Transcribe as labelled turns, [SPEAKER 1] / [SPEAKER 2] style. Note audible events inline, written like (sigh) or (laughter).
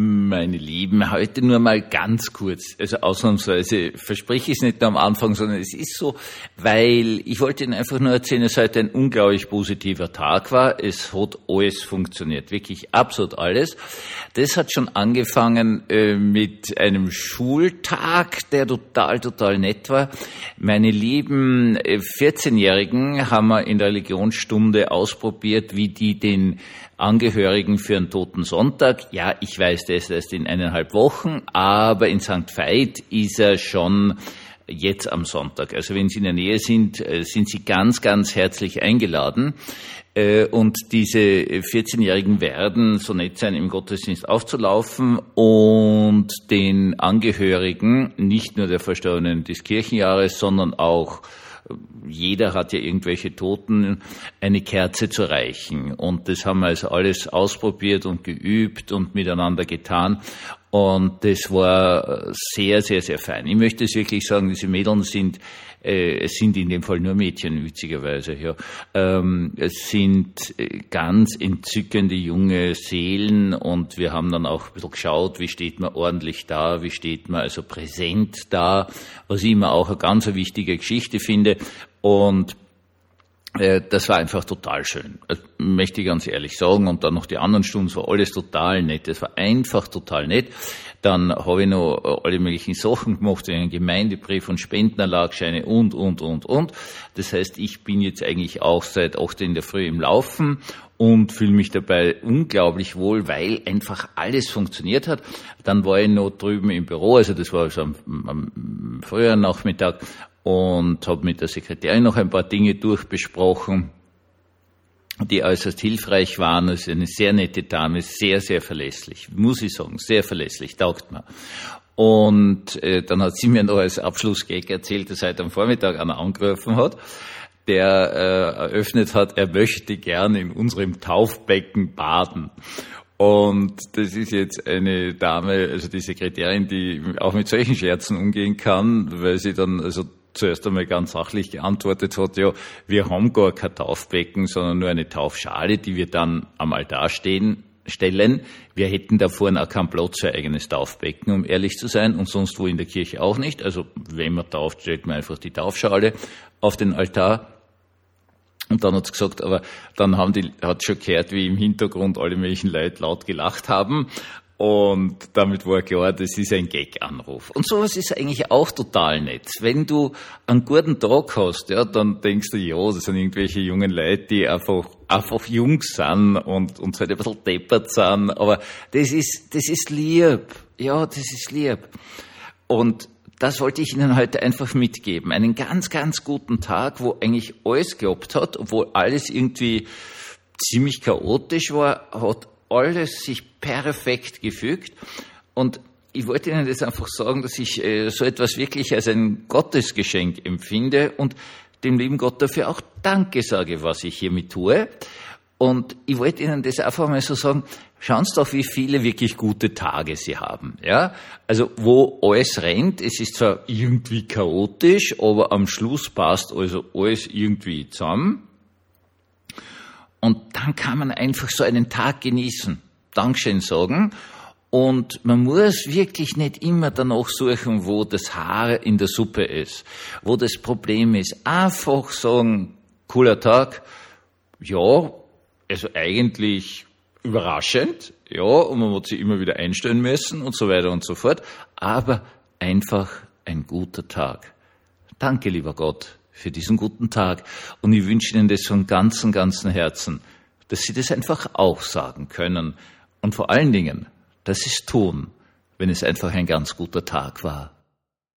[SPEAKER 1] Meine Lieben, heute nur mal ganz kurz. Also ausnahmsweise verspreche ich es nicht nur am Anfang, sondern es ist so, weil ich wollte Ihnen einfach nur erzählen, dass heute ein unglaublich positiver Tag war. Es hat alles funktioniert, wirklich absolut alles. Das hat schon angefangen äh, mit einem Schultag, der total, total nett war. Meine lieben äh, 14-Jährigen haben wir in der Religionsstunde ausprobiert, wie die den Angehörigen für einen toten Sonntag. Ja, ich weiß das erst in eineinhalb Wochen, aber in St. Veit ist er schon jetzt am Sonntag. Also wenn Sie in der Nähe sind, äh, sind Sie ganz, ganz herzlich eingeladen. Äh, und diese 14-Jährigen werden so nett sein, im Gottesdienst aufzulaufen und den Angehörigen, nicht nur der Verstorbenen des Kirchenjahres, sondern auch jeder hat ja irgendwelche Toten, eine Kerze zu reichen. Und das haben wir also alles ausprobiert und geübt und miteinander getan. Und das war sehr, sehr, sehr fein. Ich möchte es wirklich sagen, diese Mädeln sind, äh, es sind in dem Fall nur Mädchen, witzigerweise, ja. Ähm, es sind äh, ganz entzückende junge Seelen und wir haben dann auch ein bisschen geschaut, wie steht man ordentlich da, wie steht man also präsent da, was ich immer auch eine ganz wichtige Geschichte finde. Und das war einfach total schön, das möchte ich ganz ehrlich sagen. Und dann noch die anderen Stunden, war alles total nett. Es war einfach total nett. Dann habe ich noch äh, alle möglichen (laughs) Sachen gemacht, einen Gemeindebrief und Spendenerlagscheine und, und, und, und. Das heißt, ich bin jetzt eigentlich auch seit 8 in der Früh im Laufen und fühle mich dabei unglaublich wohl, weil einfach alles funktioniert hat. Dann war ich noch drüben im Büro, also das war schon am, am früheren Nachmittag und habe mit der Sekretärin noch ein paar Dinge durchbesprochen, die äußerst hilfreich waren. Ist eine sehr nette Dame, sehr, sehr verlässlich, muss ich sagen, sehr verlässlich, taugt mir. Und äh, dann hat sie mir noch als Abschlussgag erzählt, dass heute am Vormittag einer angerufen hat, der äh, eröffnet hat, er möchte gerne in unserem Taufbecken baden. Und das ist jetzt eine Dame, also die Sekretärin, die auch mit solchen Scherzen umgehen kann, weil sie dann also zuerst einmal ganz sachlich geantwortet hat, ja, wir haben gar kein Taufbecken, sondern nur eine Taufschale, die wir dann am Altar stehen, stellen. Wir hätten da vorne auch keinen Platz für eigenes Taufbecken, um ehrlich zu sein, und sonst wo in der Kirche auch nicht. Also wenn man tauft, stellt man einfach die Taufschale auf den Altar. Und dann hat sie gesagt, aber dann haben die, hat schon gehört, wie im Hintergrund alle möglichen Leute laut gelacht haben. Und damit war klar, das ist ein Gag-Anruf. Und sowas ist eigentlich auch total nett. Wenn du einen guten Tag hast, ja, dann denkst du, ja, das sind irgendwelche jungen Leute, die einfach, einfach jung sind und, und halt ein bisschen deppert sind. Aber das ist, das ist lieb. Ja, das ist lieb. Und das wollte ich Ihnen heute einfach mitgeben. Einen ganz, ganz guten Tag, wo eigentlich alles gehabt hat, obwohl alles irgendwie ziemlich chaotisch war, hat alles sich perfekt gefügt. Und ich wollte Ihnen das einfach sagen, dass ich äh, so etwas wirklich als ein Gottesgeschenk empfinde und dem lieben Gott dafür auch Danke sage, was ich hiermit tue. Und ich wollte Ihnen das einfach mal so sagen, schauen Sie doch, wie viele wirklich gute Tage Sie haben. Ja? Also, wo alles rennt, es ist zwar irgendwie chaotisch, aber am Schluss passt also alles irgendwie zusammen. Und dann kann man einfach so einen Tag genießen, Dankeschön sagen. Und man muss wirklich nicht immer danach suchen, wo das Haar in der Suppe ist, wo das Problem ist. Einfach sagen, cooler Tag, ja, also eigentlich überraschend, ja, und man wird sich immer wieder einstellen müssen und so weiter und so fort, aber einfach ein guter Tag. Danke, lieber Gott, für diesen guten Tag. Und ich wünsche Ihnen das von ganzem, ganzem Herzen, dass Sie das einfach auch sagen können. Und vor allen Dingen, dass Sie es tun, wenn es einfach ein ganz guter Tag war.